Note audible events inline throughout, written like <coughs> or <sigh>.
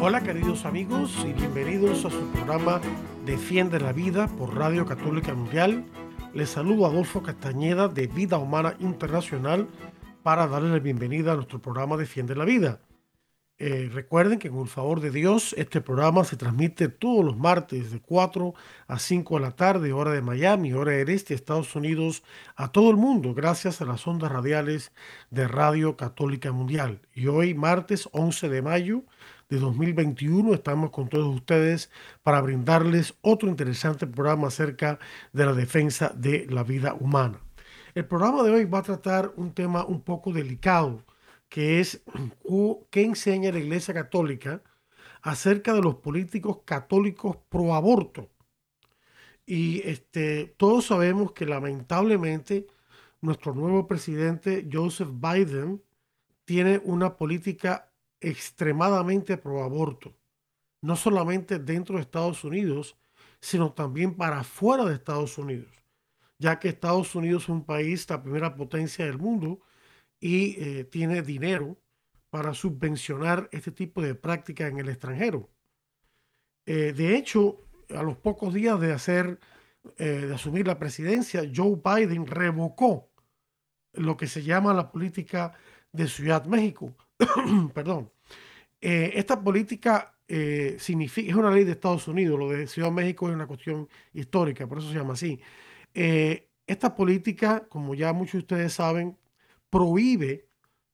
Hola queridos amigos y bienvenidos a su programa Defiende la Vida por Radio Católica Mundial. Les saludo Adolfo Castañeda de Vida Humana Internacional para darles la bienvenida a nuestro programa Defiende la Vida. Eh, recuerden que con el favor de Dios este programa se transmite todos los martes de 4 a 5 de la tarde, hora de Miami, hora del este, Estados Unidos, a todo el mundo, gracias a las ondas radiales de Radio Católica Mundial. Y hoy, martes 11 de mayo de 2021, estamos con todos ustedes para brindarles otro interesante programa acerca de la defensa de la vida humana. El programa de hoy va a tratar un tema un poco delicado que es qué enseña la Iglesia Católica acerca de los políticos católicos pro aborto. Y este, todos sabemos que lamentablemente nuestro nuevo presidente Joseph Biden tiene una política extremadamente pro aborto, no solamente dentro de Estados Unidos, sino también para fuera de Estados Unidos, ya que Estados Unidos es un país, la primera potencia del mundo, y eh, tiene dinero para subvencionar este tipo de prácticas en el extranjero. Eh, de hecho, a los pocos días de hacer, eh, de asumir la presidencia, Joe Biden revocó lo que se llama la política de Ciudad México. <coughs> Perdón. esta política significa, es una ley de Estados Unidos, lo de Ciudad México es una cuestión histórica, por eso se llama así. esta política, como ya muchos de ustedes saben, prohíbe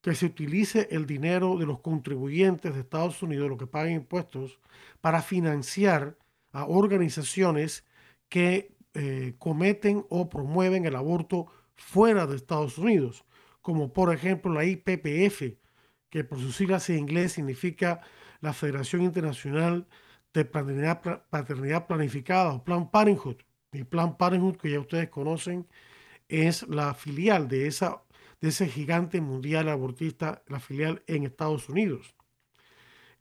que se utilice el dinero de los contribuyentes de Estados Unidos, los que pagan impuestos, para financiar a organizaciones que eh, cometen o promueven el aborto fuera de Estados Unidos, como por ejemplo la IPPF, que por sus siglas en inglés significa la Federación Internacional de Paternidad, Planificada o Plan Parenthood. El Plan Parenthood, que ya ustedes conocen, es la filial de esa de ese gigante mundial abortista, la filial en Estados Unidos.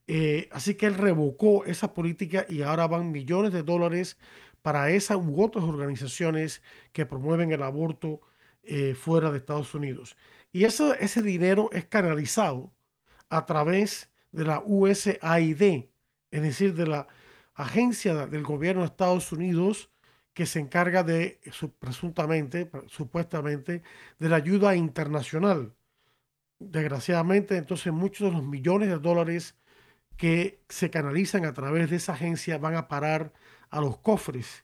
Eh, así que él revocó esa política y ahora van millones de dólares para esas u otras organizaciones que promueven el aborto eh, fuera de Estados Unidos. Y eso, ese dinero es canalizado a través de la USAID, es decir, de la agencia del gobierno de Estados Unidos que se encarga de, presuntamente, supuestamente, de la ayuda internacional. Desgraciadamente, entonces muchos de los millones de dólares que se canalizan a través de esa agencia van a parar a los cofres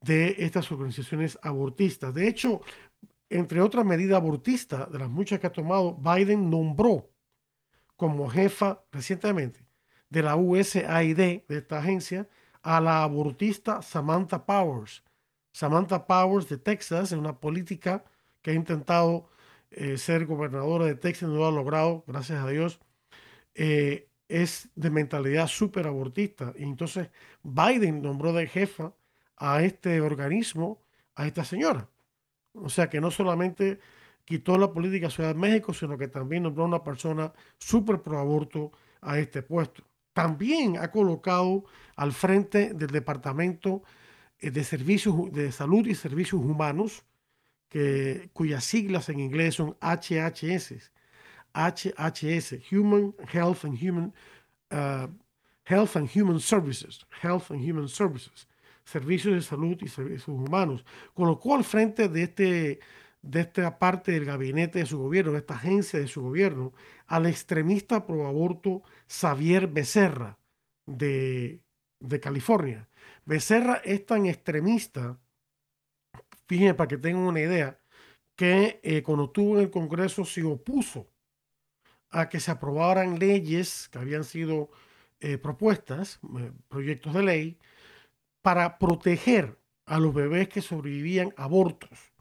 de estas organizaciones abortistas. De hecho, entre otras medidas abortistas de las muchas que ha tomado, Biden nombró como jefa recientemente de la USAID, de esta agencia, a la abortista Samantha Powers. Samantha Powers de Texas, es una política que ha intentado eh, ser gobernadora de Texas, no lo ha logrado, gracias a Dios. Eh, es de mentalidad súper abortista. Y entonces Biden nombró de jefa a este organismo, a esta señora. O sea que no solamente quitó la política Ciudad de México, sino que también nombró a una persona súper pro aborto a este puesto también ha colocado al frente del Departamento eh, de Servicios de Salud y Servicios Humanos, que, cuyas siglas en inglés son HHS, HHS, Human Health and Human uh, Health and Human Services, Health and Human Services, Servicios de Salud y Servicios Humanos. Colocó al frente de este de esta parte del gabinete de su gobierno, de esta agencia de su gobierno, al extremista pro aborto Xavier Becerra de, California. Becerra es tan extremista, fíjense para que tengan una idea, que eh, cuando estuvo en el Congreso se opuso a que se aprobaran leyes que habían sido eh, propuestas, eh, proyectos de ley, para proteger a los bebés que sobrevivían a abortos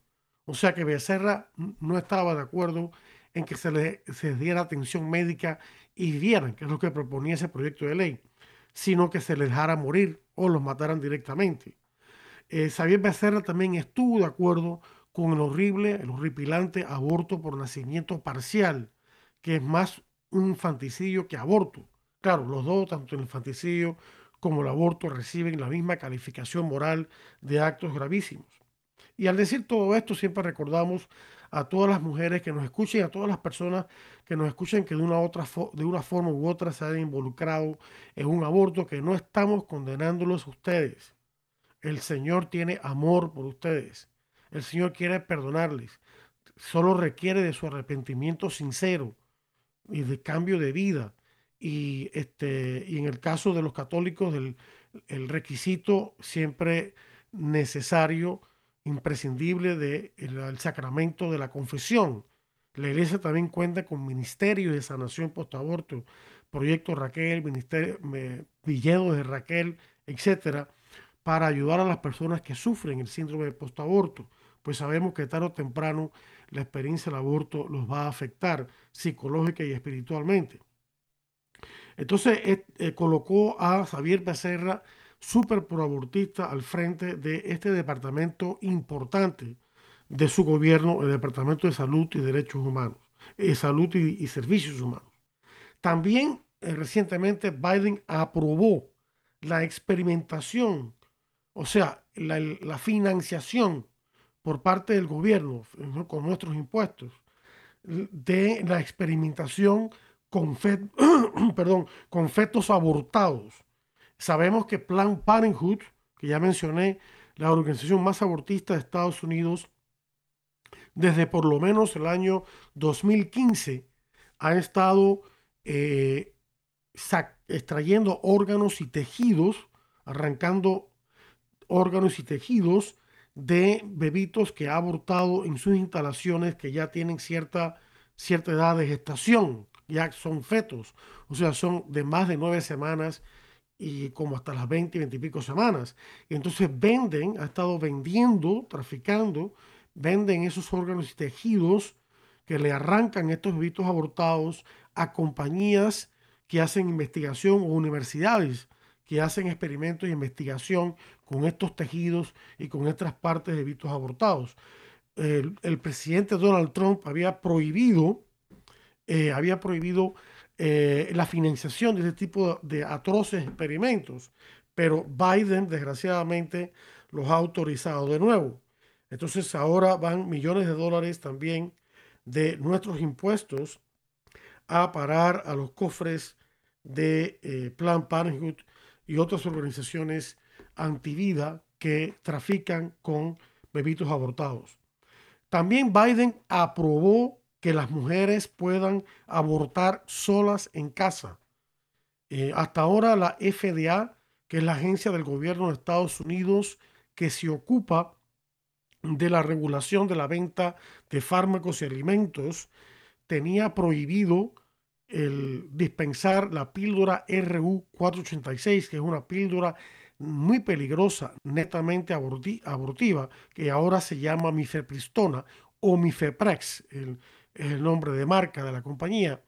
o sea que Becerra no estaba de acuerdo en que se les, se diera atención médica y vieran, que es lo que proponía ese proyecto de ley, sino que se les dejara morir o los mataran directamente. Eh, Xavier Becerra también estuvo de acuerdo con el horrible, el horripilante aborto por nacimiento parcial, que es más un infanticidio que aborto. Claro, los dos, tanto el infanticidio como el aborto, reciben la misma calificación moral de actos gravísimos. Y al decir todo esto, siempre recordamos a todas las mujeres que nos escuchen, a todas las personas que nos escuchen que de una, otra de una forma u otra se han involucrado en un aborto, que no estamos condenándolos a ustedes. El Señor tiene amor por ustedes. El Señor quiere perdonarles. Solo requiere de su arrepentimiento sincero y de cambio de vida. Y, este, y en el caso de los católicos, el, el requisito siempre necesario, imprescindible del de sacramento de la confesión. La iglesia también cuenta con ministerios de sanación post-aborto, Proyecto Raquel, Ministerio Villedos de Raquel, etcétera, para ayudar a las personas que sufren el síndrome de postaborto, pues sabemos que tarde o temprano la experiencia del aborto los va a afectar psicológica y espiritualmente. Entonces eh, colocó a Xavier Becerra, súper proabortista, al frente de este departamento importante de su gobierno, el Departamento de Salud y Derechos Humanos, eh, Salud y, Servicios Humanos. También eh, recientemente Biden aprobó la experimentación o sea, la, financiación por parte del gobierno con nuestros impuestos de la experimentación con, <clears throat> con fetos abortados. Sabemos que Plan Parenthood, que ya mencioné, la organización más abortista de Estados Unidos, desde por lo menos el año 2015, ha estado eh, extrayendo órganos y tejidos, arrancando órganos y tejidos de bebitos que ha abortado en sus instalaciones que ya tienen cierta, cierta edad de gestación, ya son fetos, o sea, son de más de nueve semanas y como hasta las 20, 20 y pico semanas. Y entonces venden, ha estado vendiendo, traficando, venden esos órganos y tejidos que le arrancan estos bebitos abortados a compañías que hacen investigación o universidades que hacen experimentos y investigación con estos tejidos y con estas partes de vitos abortados. El, presidente Donald Trump había prohibido, eh, había prohibido eh, la financiación de este tipo de atroces experimentos, pero Biden desgraciadamente los ha autorizado de nuevo. Entonces ahora van millones de dólares también de nuestros impuestos a parar a los cofres de eh, Plan Parenthood y otras organizaciones antivida que trafican con bebitos abortados. También Biden aprobó que las mujeres puedan abortar solas en casa. Eh, hasta ahora la FDA, que es la agencia del gobierno de Estados Unidos que se ocupa de la regulación de la venta de fármacos y alimentos, tenía prohibido el dispensar la píldora RU486, que es una píldora muy peligrosa, netamente abortiva, que ahora se llama mifepristona o mifeprex, el nombre de marca de la compañía.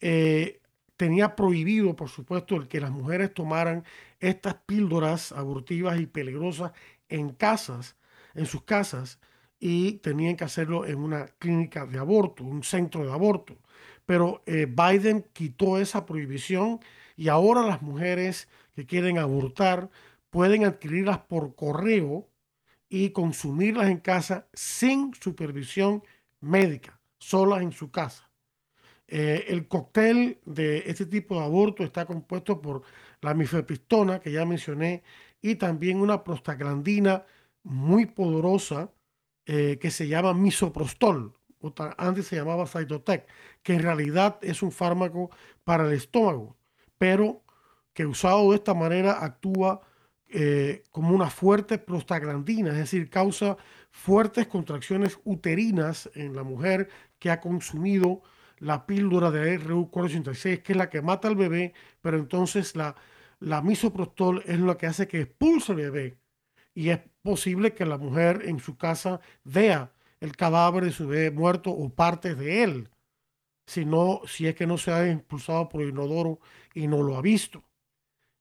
Eh, tenía prohibido, por supuesto, el que las mujeres tomaran estas píldoras abortivas y peligrosas en casas, en sus casas, y tenían que hacerlo en una clínica de aborto, un centro de aborto pero eh, Biden quitó esa prohibición y ahora las mujeres que quieren abortar pueden adquirirlas por correo y consumirlas en casa sin supervisión médica, solas en su casa. Eh, el cóctel de este tipo de aborto está compuesto por la mifepristona, que ya mencioné, y también una prostaglandina muy poderosa eh, que se llama misoprostol, antes se llamaba Cytotec, que en realidad es un fármaco para el estómago, pero que usado de esta manera actúa eh, como una fuerte prostaglandina, es decir, causa fuertes contracciones uterinas en la mujer que ha consumido la píldora de RU486, que es la que mata al bebé, pero entonces la, la misoprostol es lo que hace que expulse al bebé. Y es posible que la mujer en su casa vea el cadáver de su bebé muerto o partes de él. si, no, si es que no se ha impulsado por el inodoro y no lo ha visto.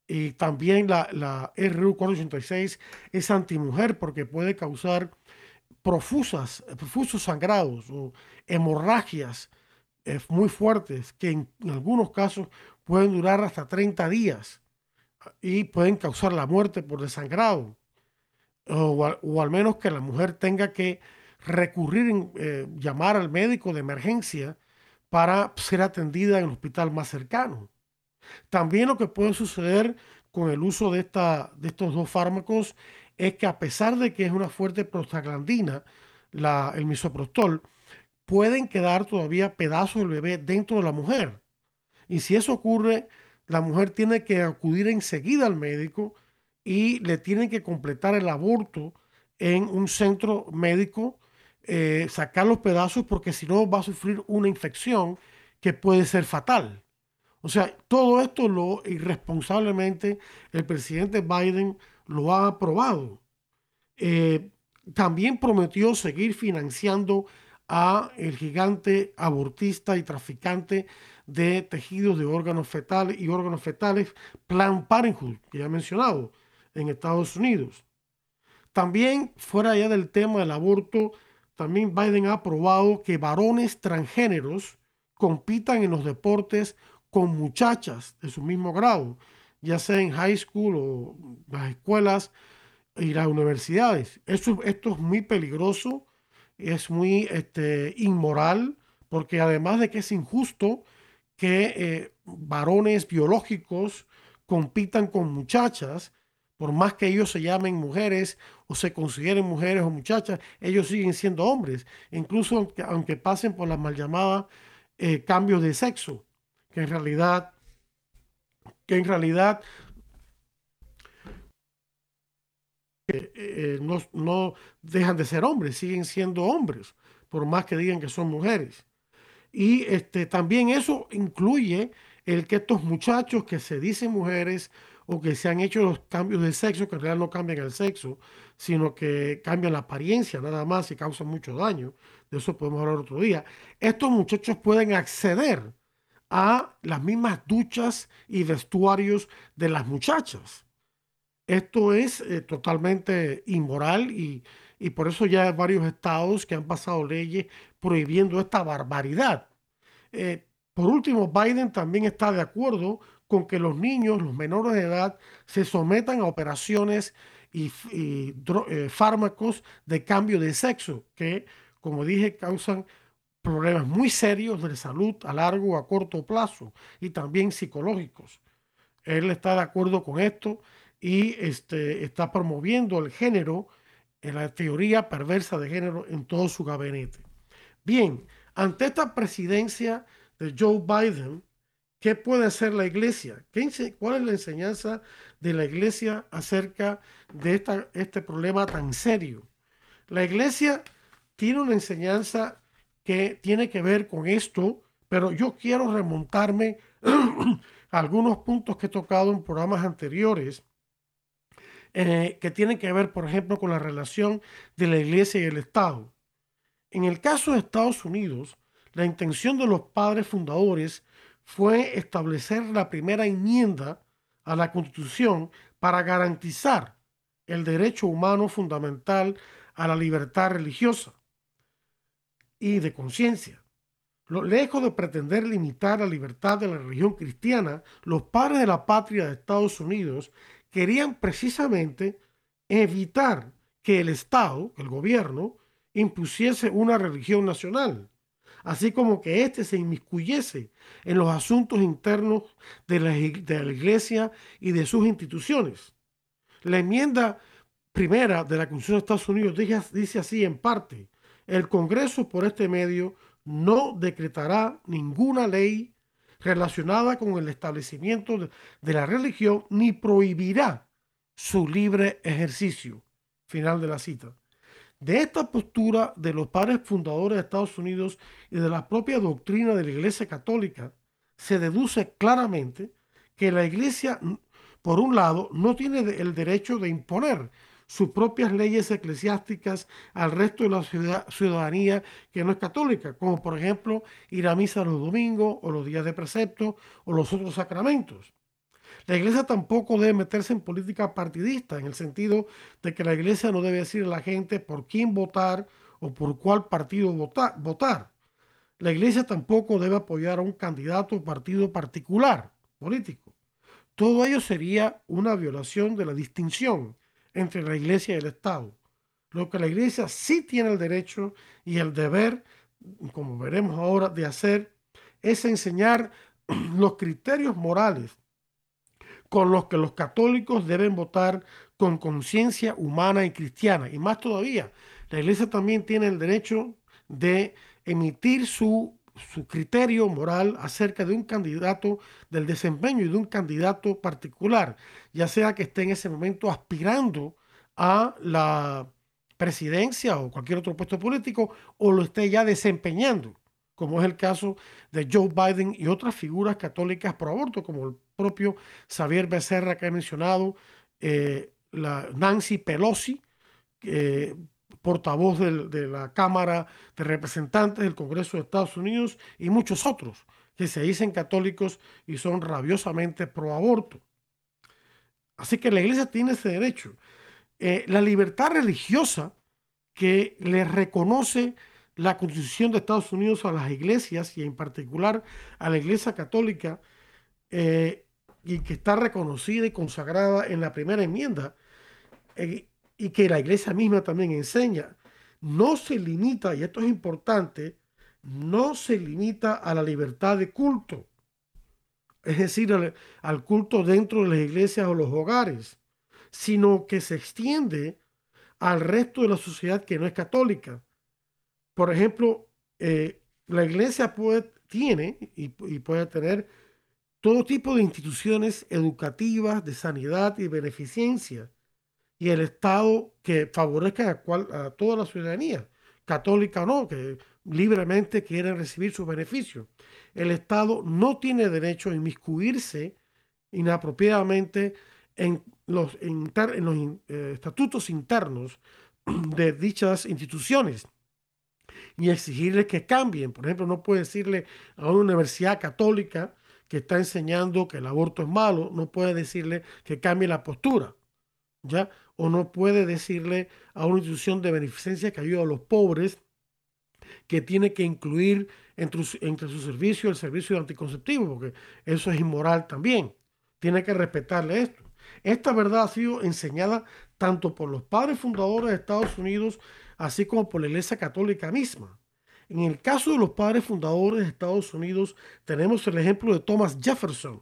Y también la, la RU 486 es antimujer porque puede causar profusas, profusos sangrados o hemorragias eh, muy fuertes que en, algunos casos pueden durar hasta 30 días y pueden causar la muerte por desangrado. O, al menos que la mujer tenga que recurrir, eh, llamar al médico de emergencia para ser atendida en el hospital más cercano. También lo que puede suceder con el uso de, esta, de estos dos fármacos es que a pesar de que es una fuerte prostaglandina, la, el misoprostol, pueden quedar todavía pedazos del bebé dentro de la mujer. Y si eso ocurre, la mujer tiene que acudir enseguida al médico y le tienen que completar el aborto en un centro médico, eh, sacar los pedazos porque si no va a sufrir una infección que puede ser fatal. O sea, todo esto lo irresponsablemente el presidente Biden lo ha aprobado. Eh, también prometió seguir financiando a el gigante abortista y traficante de tejidos de órganos fetales y órganos fetales Plan Parenthood, que ya he mencionado, en Estados Unidos. También, fuera allá del tema del aborto, también Biden ha aprobado que varones transgéneros compitan en los deportes con muchachas de su mismo grado, ya sea en high school o las escuelas y las universidades. Eso, esto es muy peligroso, es muy este, inmoral, porque además de que es injusto que eh, varones biológicos compitan con muchachas, por más que ellos se llamen mujeres o se consideren mujeres o muchachas, ellos siguen siendo hombres, incluso aunque, pasen por las mal llamadas eh, cambios de sexo que en realidad, que en realidad eh, eh, no, no dejan de ser hombres, siguen siendo hombres, por más que digan que son mujeres. Y este, también eso incluye el que estos muchachos que se dicen mujeres o que se han hecho los cambios de sexo, que en realidad no cambian el sexo, sino que cambian la apariencia nada más y causan mucho daño, de eso podemos hablar otro día, estos muchachos pueden acceder a las mismas duchas y vestuarios de las muchachas. Esto es eh, totalmente inmoral y, por eso ya hay varios estados que han pasado leyes prohibiendo esta barbaridad. Eh, por último, Biden también está de acuerdo con que los niños, los menores de edad, se sometan a operaciones y, eh, fármacos de cambio de sexo, que, como dije, causan problemas muy serios de salud a largo o a corto plazo y también psicológicos. Él está de acuerdo con esto y este, está promoviendo el género, en la teoría perversa de género en todo su gabinete. Bien, ante esta presidencia de Joe Biden, ¿qué puede hacer la iglesia? ¿Qué, ¿Cuál es la enseñanza de la iglesia acerca de esta, este problema tan serio? La iglesia tiene una enseñanza que tiene que ver con esto, pero yo quiero remontarme <clears throat> a algunos puntos que he tocado en programas anteriores eh, que tienen que ver, por ejemplo, con la relación de la iglesia y el Estado. En el caso de Estados Unidos, la intención de los padres fundadores fue establecer la primera enmienda a la Constitución para garantizar el derecho humano fundamental a la libertad religiosa y de conciencia. Lejos de pretender limitar la libertad de la religión cristiana, los padres de la patria de Estados Unidos querían precisamente evitar que el Estado, el gobierno, impusiese una religión nacional, así como que éste se inmiscuyese en los asuntos internos de la, de la Iglesia y de sus instituciones. La enmienda primera de la Constitución de Estados Unidos dice, dice así en parte, el Congreso por este medio no decretará ninguna ley relacionada con el establecimiento de, la religión ni prohibirá su libre ejercicio. Final de la cita. De esta postura de los padres fundadores de Estados Unidos y de la propia doctrina de la Iglesia Católica, se deduce claramente que la Iglesia, por un lado, no tiene el derecho de imponer sus propias leyes eclesiásticas al resto de la ciudadanía que no es católica, como por ejemplo ir a misa los domingos o los días de precepto o los otros sacramentos. La iglesia tampoco debe meterse en política partidista, en el sentido de que la iglesia no debe decir a la gente por quién votar o por cuál partido votar. La iglesia tampoco debe apoyar a un candidato o partido particular político. Todo ello sería una violación de la distinción entre la iglesia y el Estado. Lo que la iglesia sí tiene el derecho y el deber, como veremos ahora, de hacer es enseñar <clears throat> los criterios morales con los que los católicos deben votar con conciencia humana y cristiana. Y más todavía, la iglesia también tiene el derecho de emitir su, su criterio moral acerca de un candidato, del desempeño y de un candidato particular, ya sea que esté en ese momento aspirando a la presidencia o cualquier otro puesto político o lo esté ya desempeñando, como es el caso de Joe Biden y otras figuras católicas pro aborto, como el propio Xavier Becerra que he mencionado, eh, la Nancy Pelosi, portavoz de la Cámara de Representantes del Congreso de Estados Unidos y muchos otros que se dicen católicos y son rabiosamente pro aborto. Así que la iglesia tiene ese derecho. Eh, la libertad religiosa que le reconoce la Constitución de Estados Unidos a las iglesias y en particular a la Iglesia Católica eh, y que está reconocida y consagrada en la primera enmienda eh, y que la iglesia misma también enseña, no se limita, y esto es importante, no se limita a la libertad de culto, es decir, al, culto dentro de las iglesias o los hogares, sino que se extiende al resto de la sociedad que no es católica. Por ejemplo, eh, la iglesia tiene y puede tener todo tipo de instituciones educativas, de sanidad y beneficencia, y el Estado que favorezca a, toda la ciudadanía, católica o no, que libremente quieren recibir sus beneficios. El Estado no tiene derecho a inmiscuirse inapropiadamente en los, en, los eh, estatutos internos <clears throat> de dichas instituciones y exigirles que cambien. Por ejemplo, no puede decirle a una universidad católica que está enseñando que el aborto es malo, no puede decirle que cambie la postura, ¿ya? O no puede decirle a una institución de beneficencia que ayuda a los pobres que tiene que incluir entre, entre su servicio el servicio de anticonceptivo, porque eso es inmoral también. Tiene que respetarle esto. Esta verdad ha sido enseñada tanto por los padres fundadores de Estados Unidos, así como por la Iglesia Católica misma. En el caso de los padres fundadores de Estados Unidos, tenemos el ejemplo de Thomas Jefferson,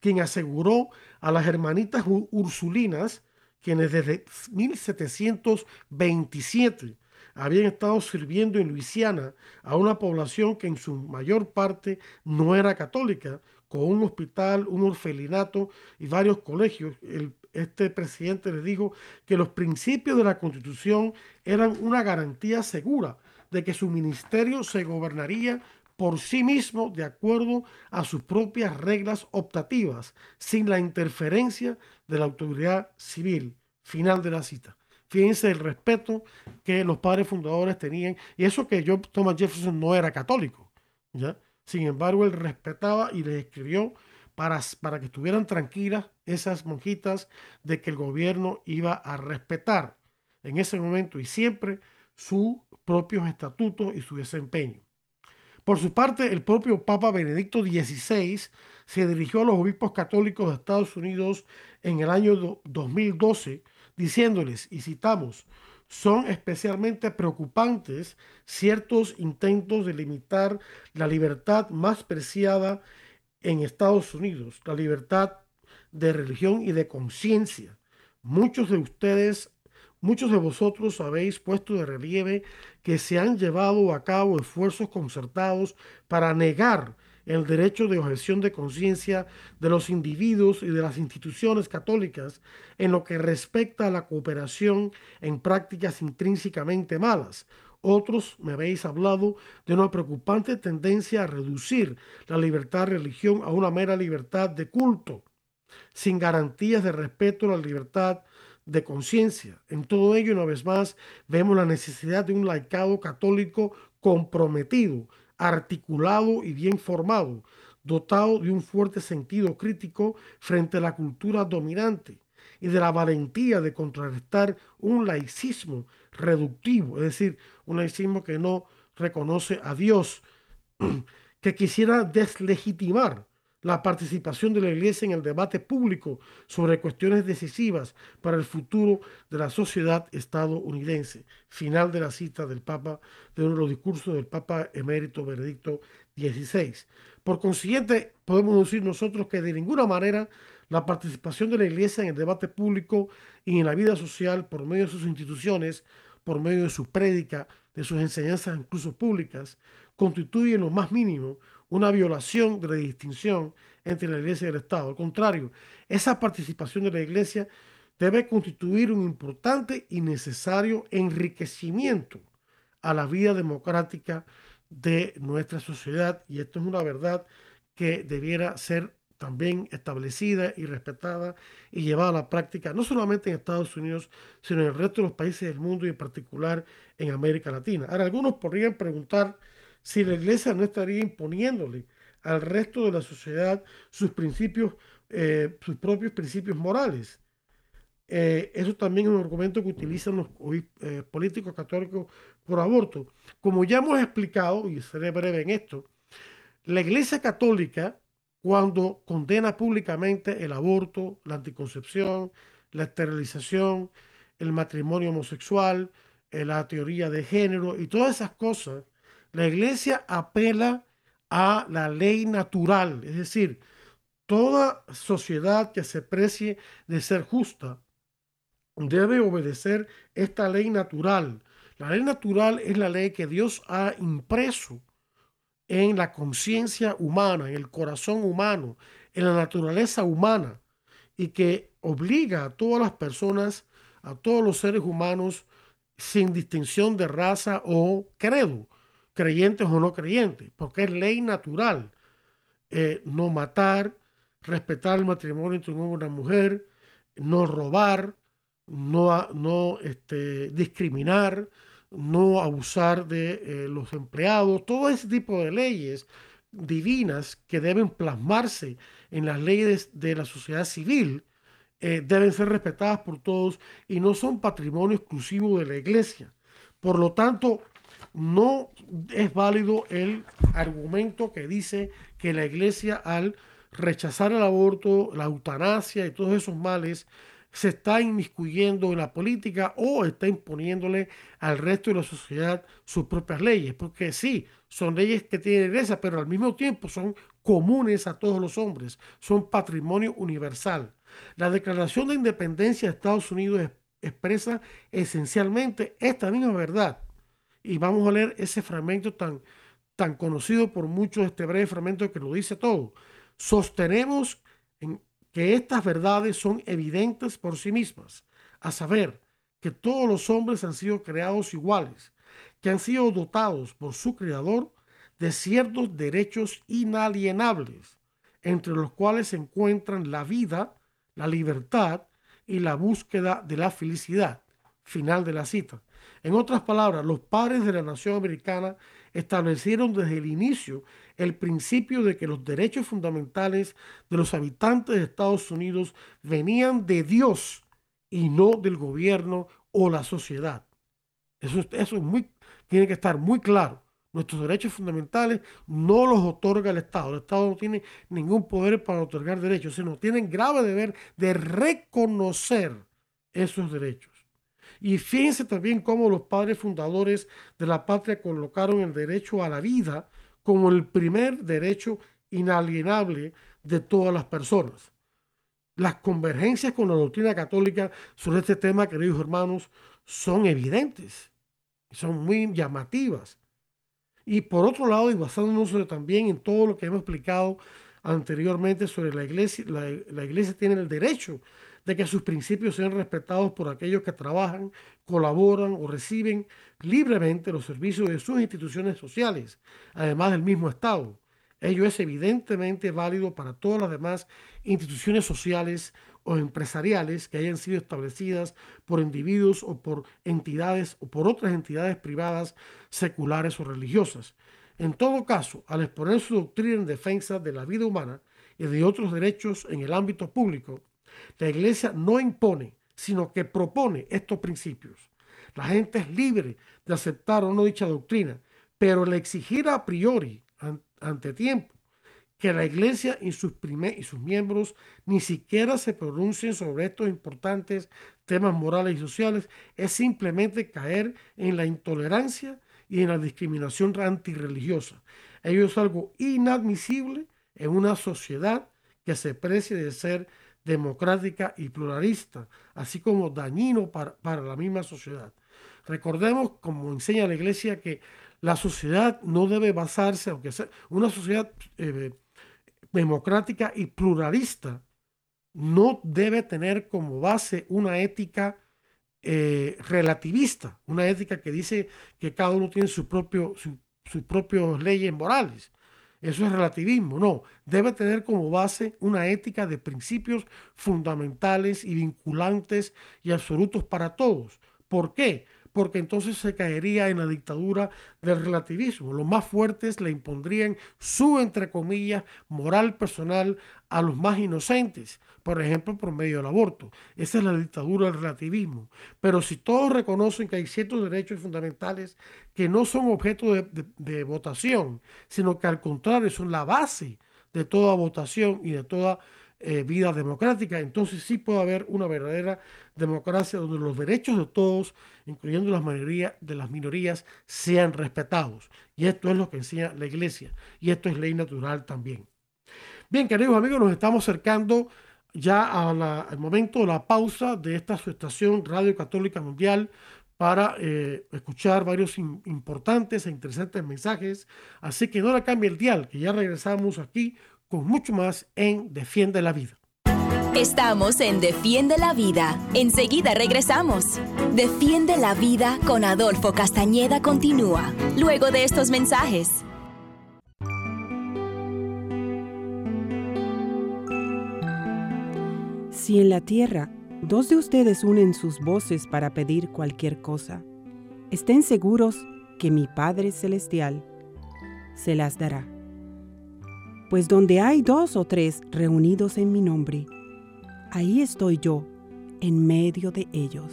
quien aseguró a las hermanitas ursulinas, quienes desde 1727 habían estado sirviendo en Luisiana a una población que en su mayor parte no era católica, con un hospital, un orfelinato y varios colegios. este presidente les dijo que los principios de la constitución eran una garantía segura de que su ministerio se gobernaría por sí mismo de acuerdo a sus propias reglas optativas, sin la interferencia de la autoridad civil. Final de la cita. Fíjense el respeto que los padres fundadores tenían, y eso que yo, Thomas Jefferson no era católico, ¿ya? Sin embargo, él respetaba y les escribió para, para que estuvieran tranquilas esas monjitas de que el gobierno iba a respetar en ese momento y siempre sus propios estatutos y su desempeño. Por su parte, el propio Papa Benedicto XVI se dirigió a los obispos católicos de Estados Unidos en el año 2012 diciéndoles, y citamos, son especialmente preocupantes ciertos intentos de limitar la libertad más preciada en Estados Unidos, la libertad de religión y de conciencia. Muchos de ustedes Muchos de vosotros habéis puesto de relieve que se han llevado a cabo esfuerzos concertados para negar el derecho de objeción de conciencia de los individuos y de las instituciones católicas en lo que respecta a la cooperación en prácticas intrínsecamente malas. Otros me habéis hablado de una preocupante tendencia a reducir la libertad de religión a una mera libertad de culto, sin garantías de respeto a la libertad de conciencia. En todo ello, una vez más, vemos la necesidad de un laicado católico comprometido, articulado y bien formado, dotado de un fuerte sentido crítico frente a la cultura dominante y de la valentía de contrarrestar un laicismo reductivo, es decir, un laicismo que no reconoce a Dios, <clears throat> que quisiera deslegitimar la participación de la Iglesia en el debate público sobre cuestiones decisivas para el futuro de la sociedad estadounidense. Final de la cita del Papa, de uno de los discursos del Papa emérito Benedicto XVI. Por consiguiente, podemos decir nosotros que de ninguna manera la participación de la Iglesia en el debate público y en la vida social por medio de sus instituciones, por medio de su prédica, de sus enseñanzas incluso públicas, constituye lo más mínimo una violación de la distinción entre la Iglesia y el Estado. Al contrario, esa participación de la Iglesia debe constituir un importante y necesario enriquecimiento a la vida democrática de nuestra sociedad y esto es una verdad que debiera ser también establecida y respetada y llevada a la práctica, no solamente en Estados Unidos, sino en el resto de los países del mundo y en particular en América Latina. Ahora, algunos podrían preguntar, si la iglesia no estaría imponiéndole al resto de la sociedad sus principios, eh, sus propios principios morales. Eh, eso también es un argumento que utilizan los eh, políticos católicos por aborto. Como ya hemos explicado, y seré breve en esto, la Iglesia Católica, cuando condena públicamente el aborto, la anticoncepción, la esterilización, el matrimonio homosexual, la teoría de género y todas esas cosas, la iglesia apela a la ley natural, es decir, toda sociedad que se precie de ser justa debe obedecer esta ley natural. La ley natural es la ley que Dios ha impreso en la conciencia humana, en el corazón humano, en la naturaleza humana, y que obliga a todas las personas, a todos los seres humanos, sin distinción de raza o credo, creyentes o no creyentes, porque es ley natural eh, no matar, respetar el matrimonio entre un hombre y una mujer, no robar, no, este, discriminar, no abusar de eh, los empleados, todo ese tipo de leyes divinas que deben plasmarse en las leyes de la sociedad civil, eh, deben ser respetadas por todos y no son patrimonio exclusivo de la iglesia. Por lo tanto, no es válido el argumento que dice que la iglesia al rechazar el aborto, la eutanasia y todos esos males, se está inmiscuyendo en la política o está imponiéndole al resto de la sociedad sus propias leyes. Porque sí, son leyes que tienen iglesia, pero al mismo tiempo son comunes a todos los hombres, son patrimonio universal. La Declaración de Independencia de Estados Unidos expresa esencialmente esta misma verdad y vamos a leer ese fragmento tan, tan conocido por muchos, este breve fragmento que lo dice todo. Sostenemos en que estas verdades son evidentes por sí mismas, a saber, que todos los hombres han sido creados iguales, que han sido dotados por su creador de ciertos derechos inalienables, entre los cuales se encuentran la vida, la libertad y la búsqueda de la felicidad. Final de la cita. En otras palabras, los padres de la nación americana establecieron desde el inicio el principio de que los derechos fundamentales de los habitantes de Estados Unidos venían de Dios y no del gobierno o la sociedad. Eso, eso es muy, tiene que estar muy claro. Nuestros derechos fundamentales no los otorga el Estado. El Estado no tiene ningún poder para otorgar derechos, sino tienen grave deber de reconocer esos derechos. Y fíjense también cómo los padres fundadores de la patria colocaron el derecho a la vida como el primer derecho inalienable de todas las personas. Las convergencias con la doctrina católica sobre este tema, queridos hermanos, son evidentes, son muy llamativas. Y por otro lado, y basándonos también en todo lo que hemos explicado anteriormente sobre la iglesia, la, la iglesia tiene el derecho de que sus principios sean respetados por aquellos que trabajan, colaboran o reciben libremente los servicios de sus instituciones sociales, además del mismo Estado. Ello es evidentemente válido para todas las demás instituciones sociales o empresariales que hayan sido establecidas por individuos o por entidades o por otras entidades privadas seculares o religiosas. En todo caso, al exponer su doctrina en defensa de la vida humana y de otros derechos en el ámbito público, la Iglesia no impone, sino que propone estos principios. La gente es libre de aceptar o no dicha doctrina, pero el exigir a priori, ante tiempo, que la Iglesia y sus, y sus miembros ni siquiera se pronuncien sobre estos importantes temas morales y sociales es simplemente caer en la intolerancia y en la discriminación antirreligiosa. Ello es algo inadmisible en una sociedad que se precie de ser democrática y pluralista, así como dañino para, la misma sociedad. Recordemos, como enseña la Iglesia, que la sociedad no debe basarse, aunque sea una sociedad eh, democrática y pluralista, no debe tener como base una ética eh, relativista, una ética que dice que cada uno tiene sus propias leyes morales. Eso es relativismo, no. Debe tener como base una ética de principios fundamentales y vinculantes y absolutos para todos. ¿Por qué? Porque entonces se caería en la dictadura del relativismo. Los más fuertes le impondrían su, entre comillas, moral personal a los más inocentes por ejemplo, por medio del aborto. Esa es la dictadura del relativismo. Pero si todos reconocen que hay ciertos derechos fundamentales que no son objeto de, votación, sino que al contrario son la base de toda votación y de toda eh, vida democrática, entonces sí puede haber una verdadera democracia donde los derechos de todos, incluyendo las mayorías de las minorías, sean respetados. Y esto es lo que enseña la Iglesia. Y esto es ley natural también. Bien, queridos amigos, nos estamos acercando ya al momento de la pausa de esta su estación Radio Católica Mundial para eh, escuchar varios importantes e interesantes mensajes. Así que no le cambie el dial, que ya regresamos aquí con mucho más en Defiende la Vida. Estamos en Defiende la Vida. Enseguida regresamos. Defiende la Vida con Adolfo Castañeda continúa, luego de estos mensajes. Si en la tierra dos de ustedes unen sus voces para pedir cualquier cosa, estén seguros que mi Padre Celestial se las dará. Pues donde hay dos o tres reunidos en mi nombre, ahí estoy yo en medio de ellos.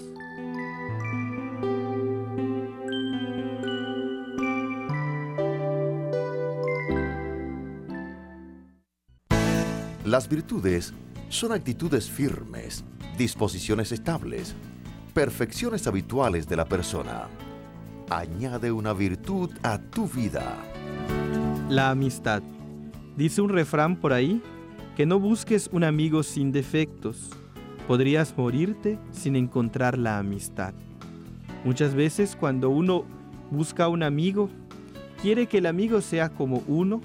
Las virtudes son actitudes firmes, disposiciones estables, perfecciones habituales de la persona. Añade una virtud a tu vida. La amistad. Dice un refrán por ahí, que no busques un amigo sin defectos. Podrías morirte sin encontrar la amistad. Muchas veces cuando uno busca un amigo, quiere que el amigo sea como uno,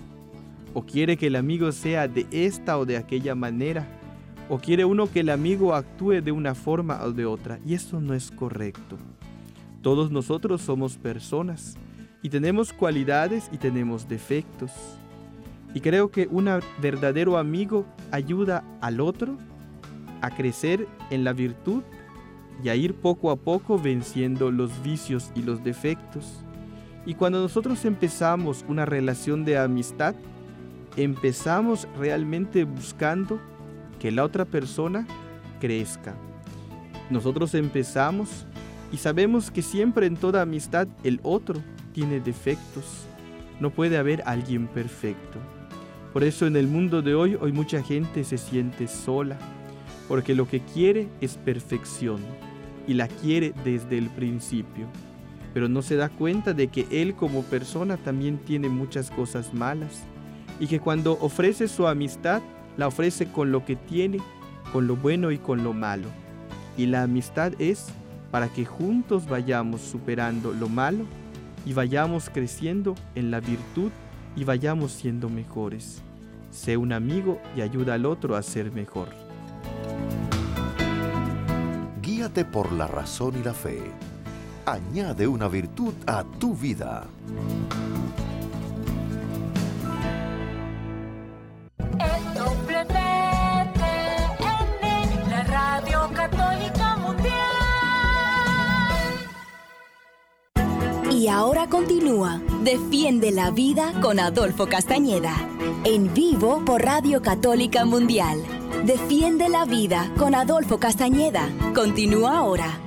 o quiere que el amigo sea de esta o de aquella manera, o quiere uno que el amigo actúe de una forma o de otra, y eso no es correcto. Todos nosotros somos personas y tenemos cualidades y tenemos defectos. Y creo que un verdadero amigo ayuda al otro a crecer en la virtud y a ir poco a poco venciendo los vicios y los defectos. Y cuando nosotros empezamos una relación de amistad, empezamos realmente buscando que la otra persona crezca. Nosotros empezamos y sabemos que siempre en toda amistad el otro tiene defectos. No puede haber alguien perfecto. Por eso en el mundo de hoy hoy mucha gente se siente sola, porque lo que quiere es perfección y la quiere desde el principio, pero no se da cuenta de que él como persona también tiene muchas cosas malas y que cuando ofrece su amistad la ofrece con lo que tiene, con lo bueno y con lo malo. Y la amistad es para que juntos vayamos superando lo malo y vayamos creciendo en la virtud y vayamos siendo mejores. Sé un amigo y ayuda al otro a ser mejor. Guíate por la razón y la fe. Añade una virtud a tu vida. Y ahora continúa Defiende la Vida con Adolfo Castañeda. En vivo por Radio Católica Mundial. Defiende la Vida con Adolfo Castañeda. Continúa ahora.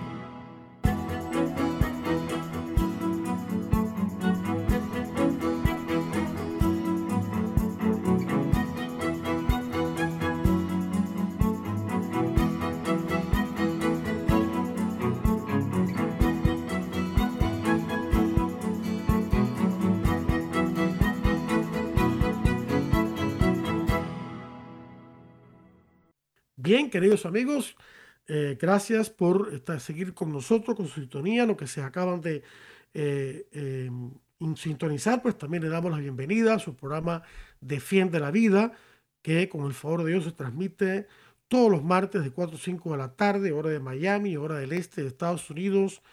Bien, queridos amigos, eh, gracias por seguir con nosotros, con su sintonía, lo que se acaban de eh, em, sintonizar, pues también le damos la bienvenida a su programa Defiende la Vida, que con el favor de Dios se transmite todos los martes de 4 a 5 de la tarde, hora de Miami, hora del este de Estados Unidos,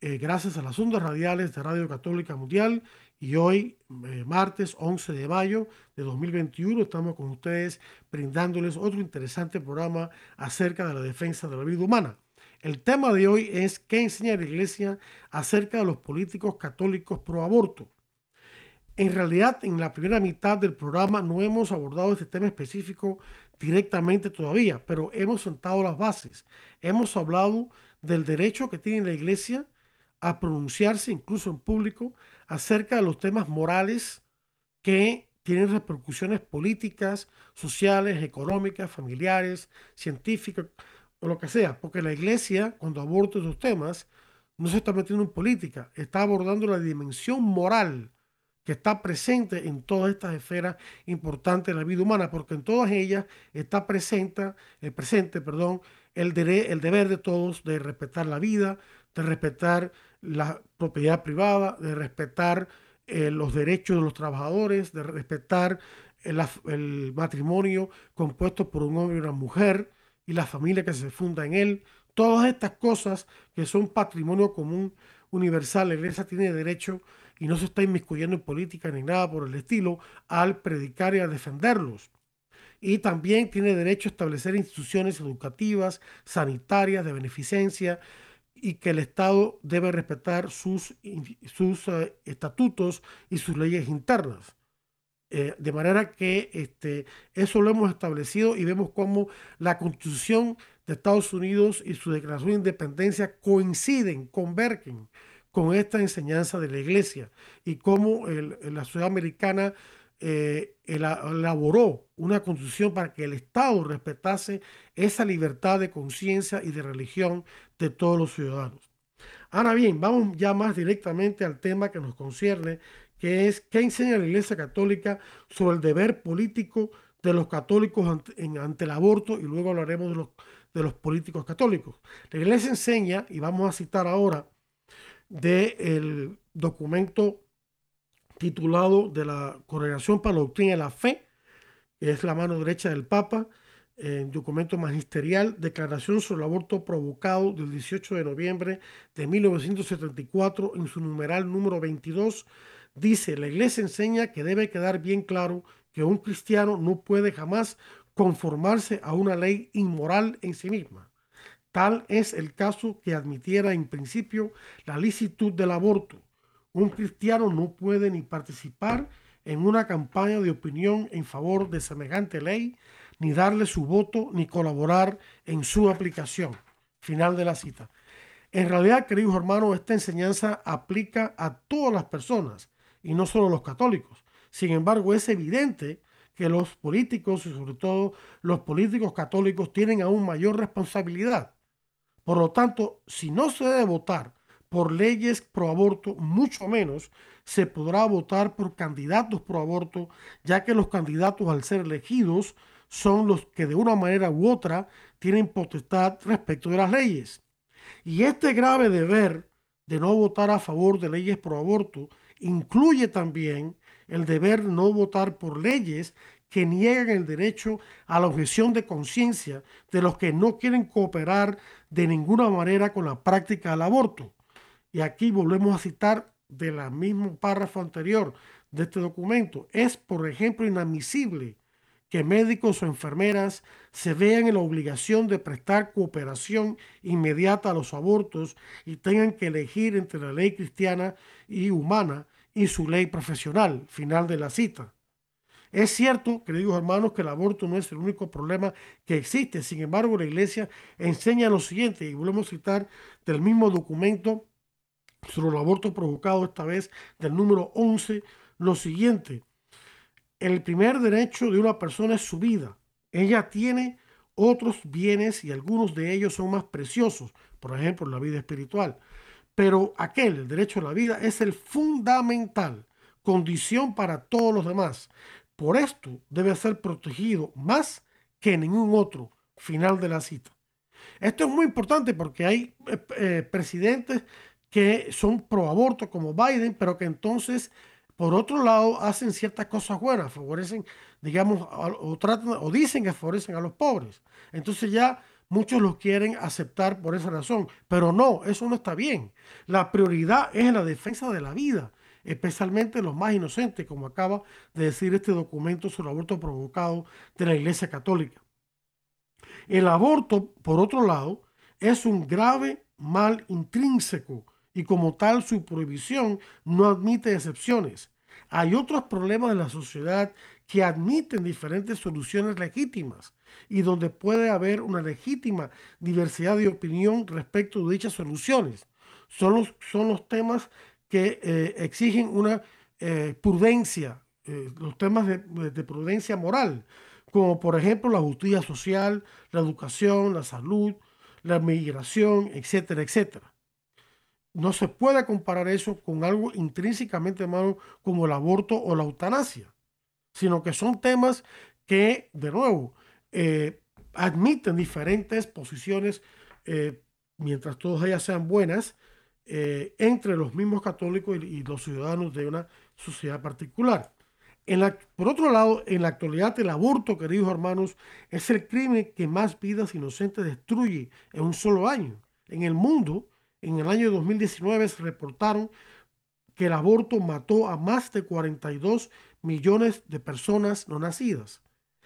eh, gracias a las ondas radiales de Radio Católica Mundial y hoy, eh, martes 11 de mayo de 2021, estamos con ustedes brindándoles otro interesante programa acerca de la defensa de la vida humana. El tema de hoy es qué enseña la Iglesia acerca de los políticos católicos pro aborto. En realidad, en la primera mitad del programa no hemos abordado este tema específico directamente todavía, pero hemos sentado las bases. Hemos hablado del derecho que tiene la Iglesia a pronunciarse incluso en público acerca de los temas morales que tienen repercusiones políticas, sociales, económicas, familiares, científicas, o lo que sea, porque la iglesia, cuando aborda esos temas, no se está metiendo en política, está abordando la dimensión moral que está presente en todas estas esferas importantes de la vida humana, porque en todas ellas está presente, el presente, perdón, el, el deber de todos de respetar la vida, de respetar la propiedad privada, de respetar eh, los derechos de los trabajadores, de respetar el, el, matrimonio compuesto por un hombre y una mujer y la familia que se funda en él. Todas estas cosas que son patrimonio común universal, la iglesia tiene derecho y no se está inmiscuyendo en política ni nada por el estilo al predicar y a defenderlos. Y también tiene derecho a establecer instituciones educativas, sanitarias, de beneficencia, y que el Estado debe respetar sus, sus eh, estatutos y sus leyes internas. Eh, de manera que este, eso lo hemos establecido y vemos cómo la Constitución de Estados Unidos y su Declaración de Independencia coinciden, convergen con esta enseñanza de la Iglesia y cómo la sociedad americana eh, elaboró una constitución para que el Estado respetase esa libertad de conciencia y de religión de todos los ciudadanos. Ahora bien, vamos ya más directamente al tema que nos concierne, que es qué enseña la Iglesia Católica sobre el deber político de los católicos ante, el aborto y luego hablaremos de los, de los políticos católicos. La Iglesia enseña, y vamos a citar ahora, del documento titulado de la Congregación para la Doctrina de la Fe, que es la mano derecha del Papa, en documento magisterial, Declaración sobre el aborto provocado del 18 de noviembre de 1974, en su numeral número 22, dice, la Iglesia enseña que debe quedar bien claro que un cristiano no puede jamás conformarse a una ley inmoral en sí misma. Tal es el caso que admitiera en principio la licitud del aborto. Un cristiano no puede ni participar en una campaña de opinión en favor de semejante ley, ni darle su voto, ni colaborar en su aplicación. Final de la cita. En realidad, queridos hermanos, esta enseñanza aplica a todas las personas y no solo a los católicos. Sin embargo, es evidente que los políticos y sobre todo los políticos católicos tienen aún mayor responsabilidad. Por lo tanto, si no se debe votar por leyes pro aborto, mucho menos se podrá votar por candidatos pro aborto, ya que los candidatos al ser elegidos son los que de una manera u otra tienen potestad respecto de las leyes. Y este grave deber de no votar a favor de leyes pro aborto incluye también el deber de no votar por leyes que niegan el derecho a la objeción de conciencia de los que no quieren cooperar de ninguna manera con la práctica del aborto. Y aquí volvemos a citar de la mismo párrafo anterior de este documento. Es, por ejemplo, inadmisible que médicos o enfermeras se vean en la obligación de prestar cooperación inmediata a los abortos y tengan que elegir entre la ley cristiana y humana y su ley profesional. Final de la cita. Es cierto, queridos hermanos, que el aborto no es el único problema que existe. Sin embargo, la iglesia enseña lo siguiente, y volvemos a citar del mismo documento sobre el aborto provocado, esta vez del número 11, lo siguiente. El primer derecho de una persona es su vida. Ella tiene otros bienes y algunos de ellos son más preciosos, por ejemplo, la vida espiritual. Pero aquel, el derecho a la vida, es el fundamental, condición para todos los demás. Por esto debe ser protegido más que ningún otro. Final de la cita. Esto es muy importante porque hay eh, eh, presidentes que son pro aborto como Biden, pero que entonces, por otro lado, hacen ciertas cosas buenas, favorecen, digamos, o, tratan, o dicen que favorecen a los pobres. Entonces ya muchos los quieren aceptar por esa razón, pero no, eso no está bien. La prioridad es la defensa de la vida especialmente los más inocentes, como acaba de decir este documento sobre el aborto provocado de la Iglesia Católica. El aborto, por otro lado, es un grave mal intrínseco y como tal su prohibición no admite excepciones. Hay otros problemas de la sociedad que admiten diferentes soluciones legítimas y donde puede haber una legítima diversidad de opinión respecto de dichas soluciones. Son los, son los temas que eh, exigen una eh, prudencia, eh, los temas de, de, prudencia moral, como por ejemplo la justicia social, la educación, la salud, la migración, etcétera, etcétera. No se puede comparar eso con algo intrínsecamente malo como el aborto o la eutanasia, sino que son temas que, de nuevo, admiten diferentes posiciones, mientras todas ellas sean buenas, eh, entre los mismos católicos y, los ciudadanos de una sociedad particular. Por otro lado, en la actualidad el aborto, queridos hermanos, es el crimen que más vidas inocentes destruye en un solo año. En el mundo, en el año 2019 se reportaron que el aborto mató a más de 42 millones de personas no nacidas.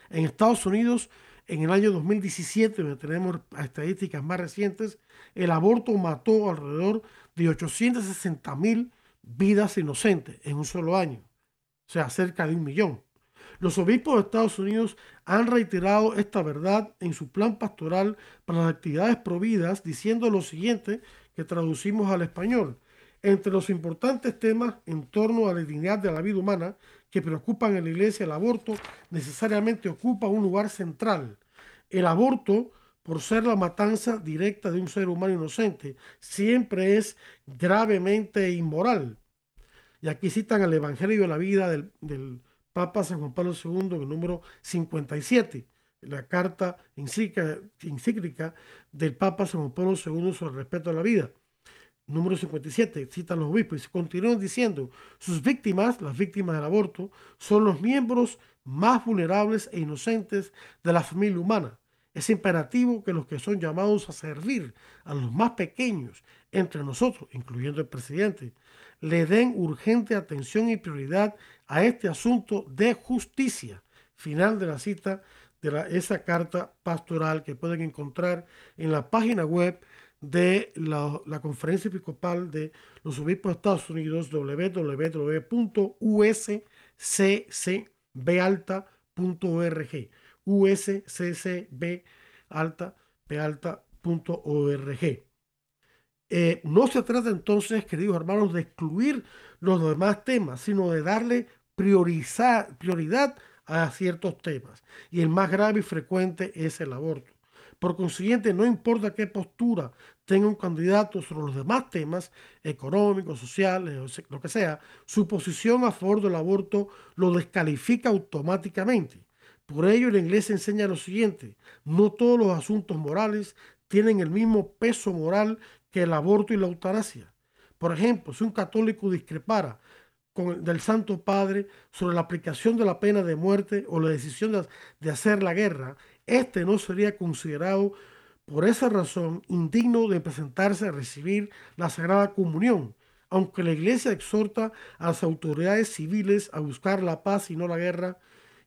En Estados Unidos, en el año 2017, donde tenemos estadísticas más recientes, el aborto mató alrededor de 860 mil vidas inocentes en un solo año, o sea, cerca de un millón. Los obispos de Estados Unidos han reiterado esta verdad en su plan pastoral para las actividades providas, diciendo lo siguiente que traducimos al español. Entre los importantes temas en torno a la dignidad de la vida humana que preocupan en la iglesia, el aborto necesariamente ocupa un lugar central. El aborto por ser la matanza directa de un ser humano inocente, siempre es gravemente inmoral. Y aquí citan el Evangelio de la vida del, Papa San Juan Pablo II el número 57, la carta encíclica, del Papa San Pablo II sobre el respeto a la vida. Número 57, citan los obispos y continúan diciendo, sus víctimas, las víctimas del aborto, son los miembros más vulnerables e inocentes de la familia humana es imperativo que los que son llamados a servir a los más pequeños entre nosotros, incluyendo el presidente, le den urgente atención y prioridad a este asunto de justicia. Final de la cita de esa carta pastoral que pueden encontrar en la página web de la, la Conferencia Episcopal de los Obispos de Estados Unidos, www.usccbalta.org usccbalta.org. Eh, no se trata entonces, queridos hermanos, de excluir los demás temas, sino de darle prioridad a ciertos temas. Y el más grave y frecuente es el aborto. Por consiguiente, no importa qué postura tenga un candidato sobre los demás temas, económicos, sociales, lo que sea, su posición a favor del aborto lo descalifica automáticamente. Por ello, la iglesia enseña lo siguiente, no todos los asuntos morales tienen el mismo peso moral que el aborto y la eutanasia. Por ejemplo, si un católico discrepara del Santo Padre sobre la aplicación de la pena de muerte o la decisión de, de hacer la guerra, este no sería considerado por esa razón indigno de presentarse a recibir la Sagrada Comunión, aunque la Iglesia exhorta a las autoridades civiles a buscar la paz y no la guerra,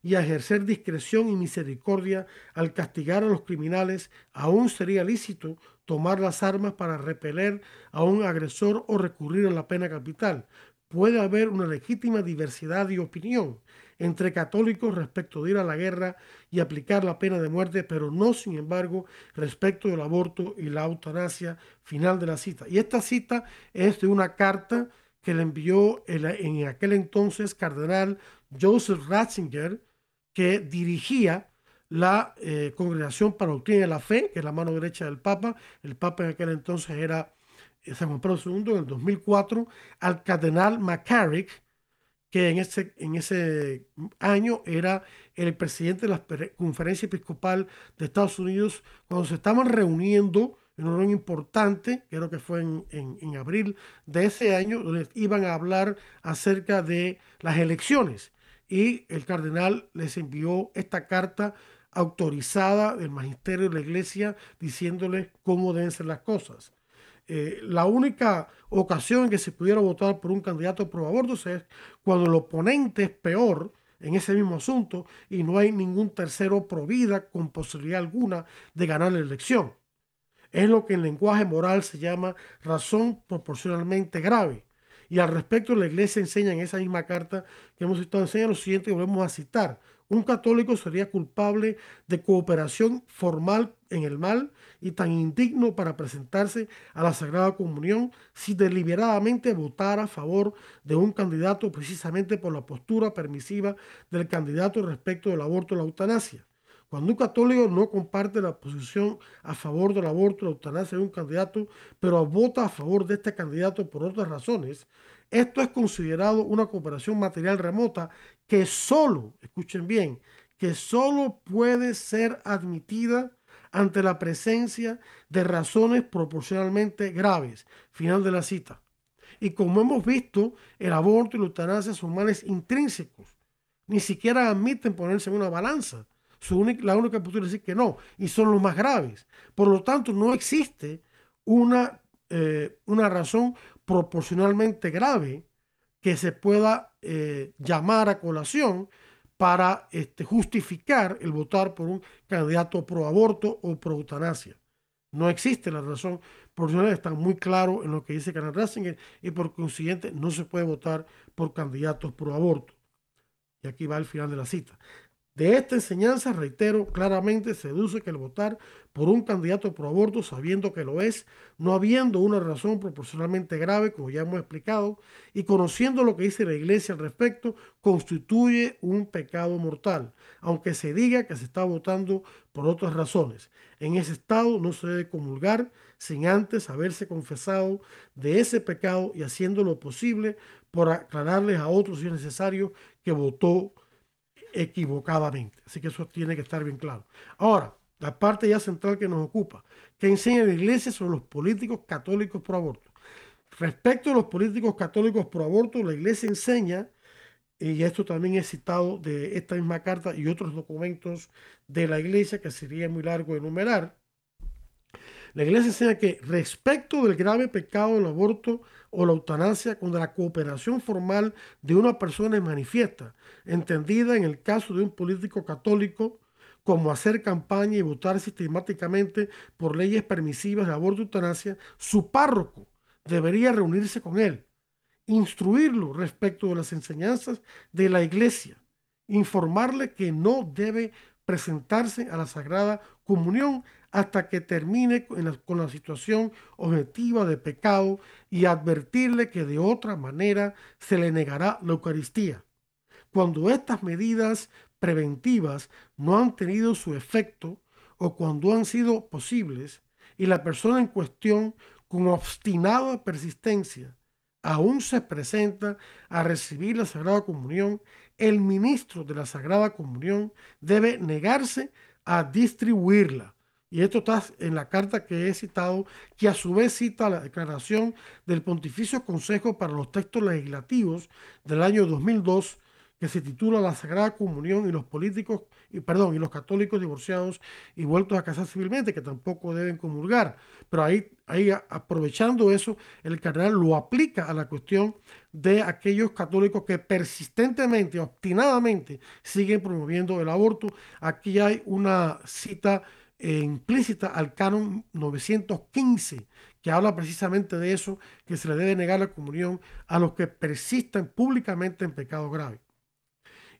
y a ejercer discreción y misericordia al castigar a los criminales, aún sería lícito tomar las armas para repeler a un agresor o recurrir a la pena capital. Puede haber una legítima diversidad de opinión entre católicos respecto de ir a la guerra y aplicar la pena de muerte, pero no, sin embargo, respecto del aborto y la eutanasia. Final de la cita. Y esta cita es de una carta que le envió en aquel entonces cardenal Joseph Ratzinger, que dirigía la eh, Congregación para la Doctrina de la Fe, que es la mano derecha del Papa. El Papa en aquel entonces era San Juan Pablo II, en el 2004, al cardenal McCarrick, que en ese, en ese año era el presidente de la Conferencia Episcopal de Estados Unidos, cuando se estaban reuniendo en un reunión importante, creo que fue en, en, abril de ese año, donde iban a hablar acerca de las elecciones. Y el cardenal les envió esta carta autorizada del magisterio de la iglesia diciéndoles cómo deben ser las cosas. Eh, la única ocasión en que se pudiera votar por un candidato pro aborto es cuando el oponente es peor en ese mismo asunto y no hay ningún tercero pro vida con posibilidad alguna de ganar la elección. Es lo que en lenguaje moral se llama razón proporcionalmente grave. Y al respecto, la iglesia enseña en esa misma carta que hemos citado, enseña lo siguiente que volvemos a citar. Un católico sería culpable de cooperación formal en el mal y tan indigno para presentarse a la Sagrada Comunión si deliberadamente votara a favor de un candidato precisamente por la postura permisiva del candidato respecto del aborto o la eutanasia. Cuando un católico no comparte la posición a favor del aborto o la eutanasia de un candidato, pero vota a favor de este candidato por otras razones, esto es considerado una cooperación material remota que solo, escuchen bien, que solo puede ser admitida ante la presencia de razones proporcionalmente graves. Final de la cita. Y como hemos visto, el aborto y la eutanasia son males intrínsecos. Ni siquiera admiten ponerse en una balanza. la única postura es decir que no, y son los más graves. Por lo tanto, no existe una, eh, una razón proporcionalmente grave que se pueda eh, llamar a colación para este, justificar el votar por un candidato pro aborto o pro eutanasia. No existe la razón proporcional, está muy claro en lo que dice Canal Ratzinger y por consiguiente no se puede votar por candidatos pro aborto. Y aquí va el final de la cita. De esta enseñanza, reitero, claramente se deduce que el votar por un candidato pro aborto, sabiendo que lo es, no habiendo una razón proporcionalmente grave, como ya hemos explicado, y conociendo lo que dice la Iglesia al respecto, constituye un pecado mortal, aunque se diga que se está votando por otras razones. En ese estado no se debe comulgar sin antes haberse confesado de ese pecado y haciendo lo posible por aclararles a otros si es necesario que votó equivocadamente. Así que eso tiene que estar bien claro. Ahora, la parte ya central que nos ocupa, que enseña la iglesia sobre los políticos católicos pro aborto. Respecto a los políticos católicos pro aborto, la iglesia enseña, y esto también es citado de esta misma carta y otros documentos de la iglesia que sería muy largo enumerar, la iglesia enseña que respecto del grave pecado del aborto o la eutanasia, cuando la cooperación formal de una persona es manifiesta, entendida en el caso de un político católico como hacer campaña y votar sistemáticamente por leyes permisivas de aborto y eutanasia, su párroco debería reunirse con él, instruirlo respecto de las enseñanzas de la iglesia, informarle que no debe presentarse a la Sagrada Comunión hasta que termine con la, situación objetiva de pecado y advertirle que de otra manera se le negará la Eucaristía. Cuando estas medidas preventivas no han tenido su efecto o cuando han sido posibles y la persona en cuestión con obstinada persistencia aún se presenta a recibir la Sagrada Comunión, el ministro de la Sagrada Comunión debe negarse a distribuirla. Y esto está en la carta que he citado, que a su vez cita la declaración del Pontificio Consejo para los Textos Legislativos del año 2002, que se titula La Sagrada Comunión y los políticos y perdón, y los católicos divorciados y vueltos a casar civilmente, que tampoco deben comulgar. Pero ahí, ahí aprovechando eso, el cardenal lo aplica a la cuestión de aquellos católicos que persistentemente, obstinadamente siguen promoviendo el aborto. Aquí hay una cita eh, implícita al canon 915 que habla precisamente de eso, que se le debe negar la comunión a los que persisten públicamente en pecado grave.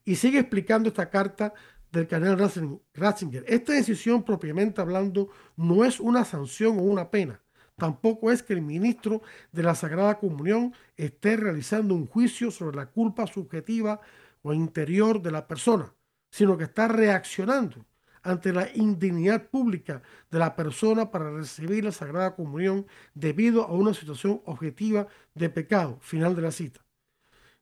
Y sigue explicando esta carta del cardenal Ratzinger. Esta decisión propiamente hablando no es una sanción o una pena. Tampoco es que el ministro de la Sagrada Comunión esté realizando un juicio sobre la culpa subjetiva o interior de la persona, sino que está reaccionando ante la indignidad pública de la persona para recibir la Sagrada Comunión debido a una situación objetiva de pecado. Final de la cita.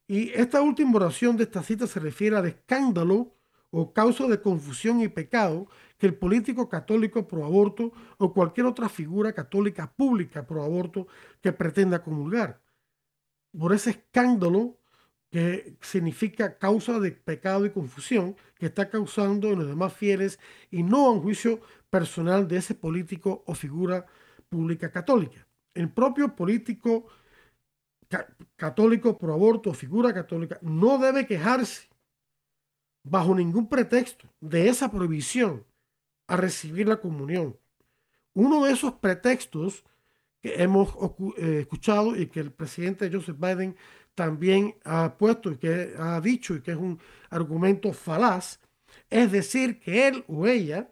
Y esta última oración de esta cita se refiere al escándalo o causa de confusión y pecado que el político católico pro aborto o cualquier otra figura católica pública pro aborto que pretenda comulgar. Por ese escándalo que significa causa de pecado y confusión que está causando en los demás fieles y no a un juicio personal de ese político o figura pública católica. El propio político católico pro aborto o figura católica no debe quejarse bajo ningún pretexto de esa prohibición a recibir la comunión. Uno de esos pretextos que hemos eh, escuchado y que el presidente Joseph Biden también ha puesto y que ha dicho y que es un argumento falaz, es decir, que él o ella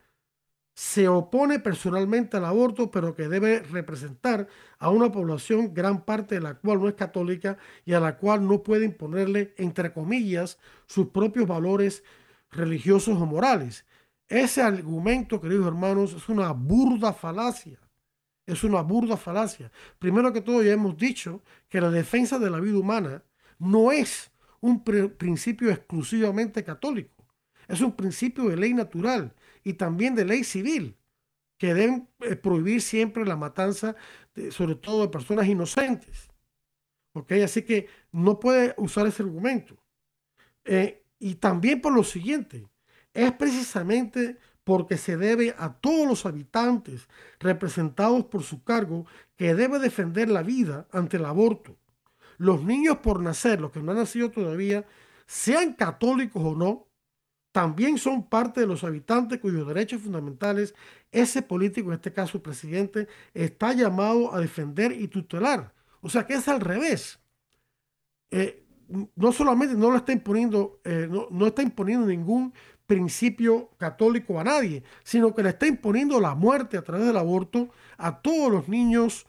se opone personalmente al aborto, pero que debe representar a una población gran parte de la cual no es católica y a la cual no puede imponerle, entre comillas, sus propios valores religiosos o morales. Ese argumento, queridos hermanos, es una burda falacia. Es una burda falacia. Primero que todo, ya hemos dicho que la defensa de la vida humana no es un principio exclusivamente católico. Es un principio de ley natural y también de ley civil, que deben eh, prohibir siempre la matanza, sobre todo de personas inocentes. ¿Ok? Así que no puede usar ese argumento. Eh, y también por lo siguiente, es precisamente porque se debe a todos los habitantes representados por su cargo que debe defender la vida ante el aborto. Los niños por nacer, los que no han nacido todavía, sean católicos o no, también son parte de los habitantes cuyos derechos fundamentales ese político, en este caso el presidente, está llamado a defender y tutelar. O sea que es al revés. Eh, no solamente no lo está imponiendo, eh, no, no está imponiendo ningún principio católico a nadie, sino que le está imponiendo la muerte a través del aborto a todos los niños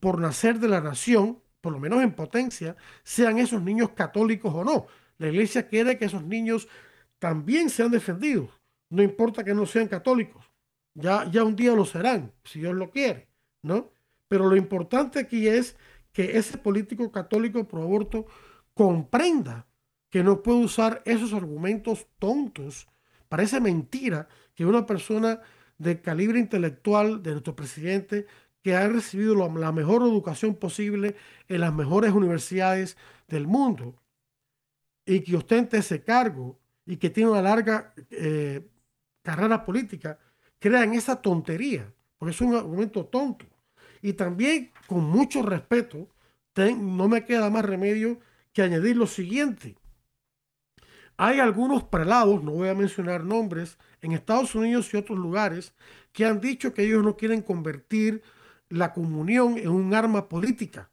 por nacer de la nación, por lo menos en potencia, sean esos niños católicos o no. La iglesia quiere que esos niños también sean defendidos, no importa que no sean católicos. Ya, ya un día lo serán, si Dios lo quiere, ¿no? Pero lo importante aquí es que ese político católico pro aborto comprenda que no puede usar esos argumentos tontos. Parece mentira que una persona de calibre intelectual de nuestro presidente, que ha recibido la mejor educación posible en las mejores universidades del mundo y que ostente ese cargo y que tiene una larga eh, carrera política, crean esa tontería, porque es un argumento tonto. Y también, con mucho respeto, no me queda más remedio que añadir lo siguiente. Hay algunos prelados, no voy a mencionar nombres, en Estados Unidos y otros lugares, que han dicho que ellos no quieren convertir la comunión en un arma política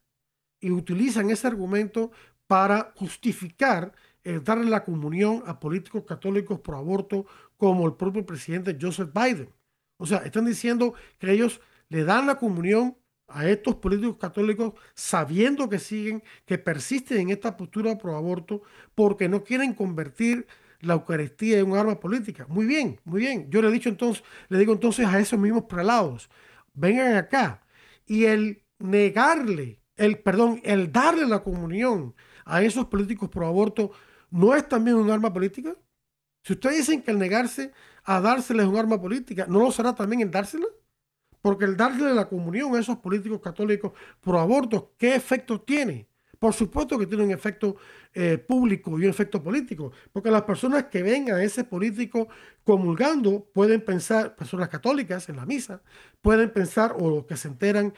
y utilizan ese argumento para justificar el darle la comunión a políticos católicos por aborto como el propio presidente Joseph Biden. O sea, están diciendo que ellos le dan la comunión a estos políticos católicos sabiendo que siguen, que persisten en esta postura pro aborto porque no quieren convertir la Eucaristía en un arma política. Muy bien, muy bien. Yo le dicho entonces, le digo entonces a esos mismos prelados, vengan acá, y el negarle, el perdón, el darle la comunión a esos políticos pro aborto no es también un arma política. Si ustedes dicen que el negarse a dársela es un arma política, ¿no lo será también el dársela? Porque el darle la comunión a esos políticos católicos pro aborto, ¿qué efecto tiene? Por supuesto que tiene un efecto eh, público y un efecto político, porque las personas que ven a ese político comulgando pueden pensar, personas católicas en la misa, pueden pensar, o los que se enteran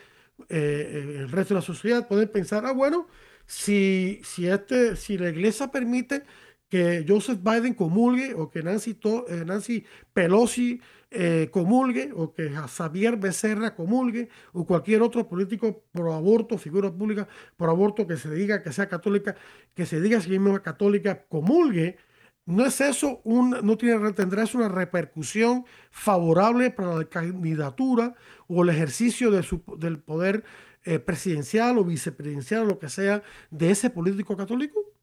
eh, el resto de la sociedad, pueden pensar, ah, bueno, si, si, este, si la iglesia permite que Joseph Biden comulgue o que Nancy, eh, Nancy Pelosi eh, comulgue o que Xavier Becerra comulgue o cualquier otro político pro aborto, figura pública por aborto que se diga que sea católica, que se diga si misma católica comulgue, no es eso, un, no tiene, tendrá eso una repercusión favorable para la candidatura o el ejercicio de su, del poder eh, presidencial o vicepresidencial o lo que sea de ese político católico?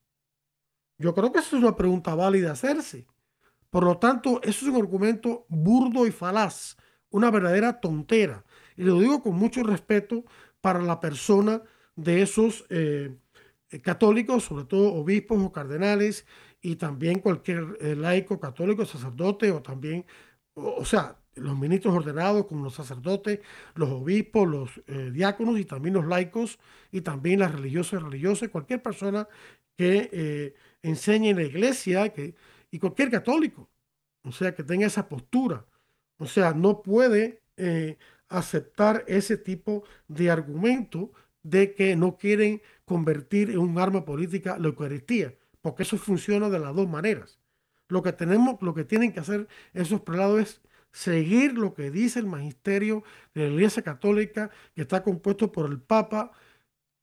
Yo creo que eso es una pregunta válida hacerse. Por lo tanto, eso es un argumento burdo y falaz, una verdadera tontera. Y lo digo con mucho respeto para la persona de esos eh, católicos, sobre todo obispos o cardenales, y también cualquier eh, laico católico, sacerdote, o también, o, sea, los ministros ordenados como los sacerdotes, los obispos, los diáconos y también los laicos, y también las religiosas y religiosas, cualquier persona que enseñe en la iglesia que, y cualquier católico, o sea, que tenga esa postura. O sea, no puede eh, aceptar ese tipo de argumento de que no quieren convertir en un arma política la Eucaristía, porque eso funciona de las dos maneras. Lo que tenemos, lo que tienen que hacer esos prelados es seguir lo que dice el magisterio de la Iglesia Católica, que está compuesto por el Papa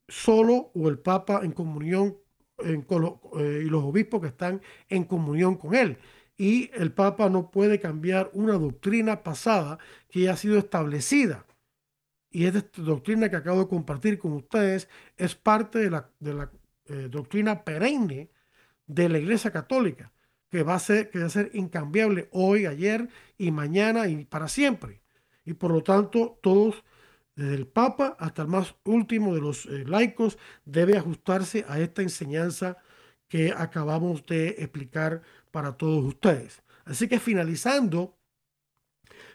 solo o el Papa en comunión eh, y los obispos que están en comunión con él. Y el Papa no puede cambiar una doctrina pasada que ya ha sido establecida. Y esta doctrina que acabo de compartir con ustedes es parte de la, eh, doctrina perenne de la Iglesia Católica, que va, a ser, que va a ser incambiable hoy, ayer y mañana y para siempre. Y por lo tanto, todos desde el Papa hasta el más último de los eh, laicos, debe ajustarse a esta enseñanza que acabamos de explicar para todos ustedes. Así que finalizando,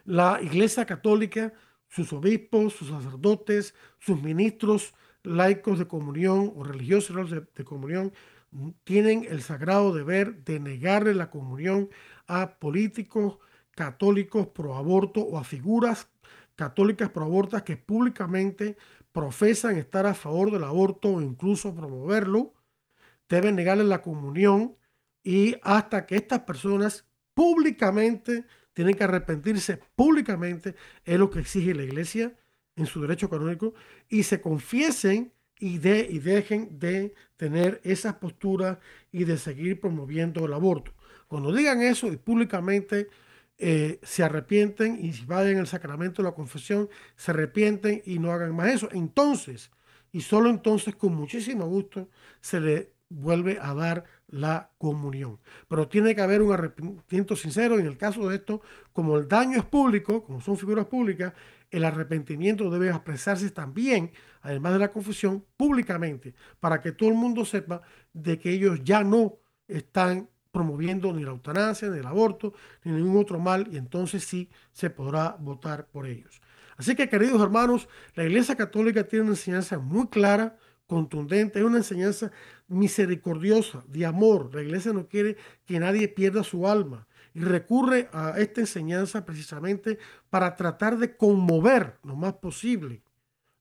la Iglesia Católica, sus obispos, sus sacerdotes, sus ministros laicos de comunión o religiosos de, de comunión, tienen el sagrado deber de negarle la comunión a políticos católicos pro aborto o a figuras católicas pro abortas que públicamente profesan estar a favor del aborto o incluso promoverlo, deben negarle la comunión y hasta que estas personas públicamente tienen que arrepentirse públicamente, es lo que exige la iglesia en su derecho canónico, y se confiesen y, de, y dejen de tener esas posturas y de seguir promoviendo el aborto. Cuando digan eso y públicamente eh, se arrepienten y si vayan al sacramento de la confesión, se arrepienten y no hagan más eso. Entonces, y solo entonces, con muchísimo gusto, se le vuelve a dar la comunión. Pero tiene que haber un arrepentimiento sincero. En el caso de esto, como el daño es público, como son figuras públicas, el arrepentimiento debe expresarse también, además de la confesión, públicamente, para que todo el mundo sepa de que ellos ya no están promoviendo ni la eutanasia, ni el aborto, ni ningún otro mal, y entonces sí se podrá votar por ellos. Así que, queridos hermanos, la Iglesia Católica tiene una enseñanza muy clara, contundente, es una enseñanza misericordiosa, de amor. La Iglesia no quiere que nadie pierda su alma y recurre a esta enseñanza precisamente para tratar de conmover lo más posible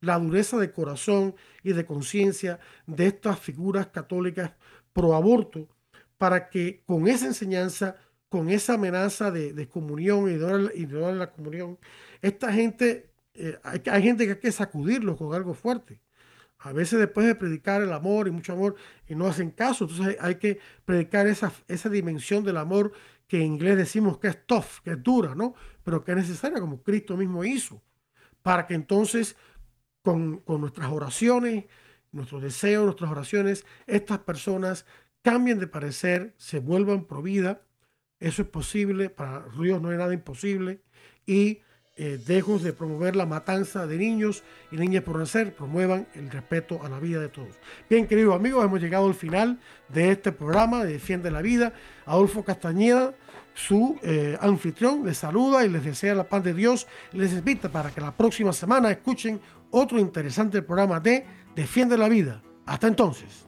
la dureza de corazón y de conciencia de estas figuras católicas pro aborto para que con esa enseñanza, con esa amenaza de, comunión y de, la comunión, esta gente, eh, hay, gente que hay que sacudirlos con algo fuerte. A veces después de predicar el amor y mucho amor y no hacen caso, entonces hay, que predicar esa, esa dimensión del amor que en inglés decimos que es tough, que es dura, ¿no? Pero que es necesaria como Cristo mismo hizo, para que entonces con, con nuestras oraciones, nuestros deseos, nuestras oraciones, estas personas cambien de parecer, se vuelvan pro vida. Eso es posible, para Dios no hay nada imposible. Y eh, dejos de promover la matanza de niños y niñas por nacer, promuevan el respeto a la vida de todos. Bien, queridos amigos, hemos llegado al final de este programa de Defiende la Vida. Adolfo Castañeda, su eh, anfitrión, les saluda y les desea la paz de Dios. Les invita para que la próxima semana escuchen otro interesante programa de Defiende la Vida Hasta entonces.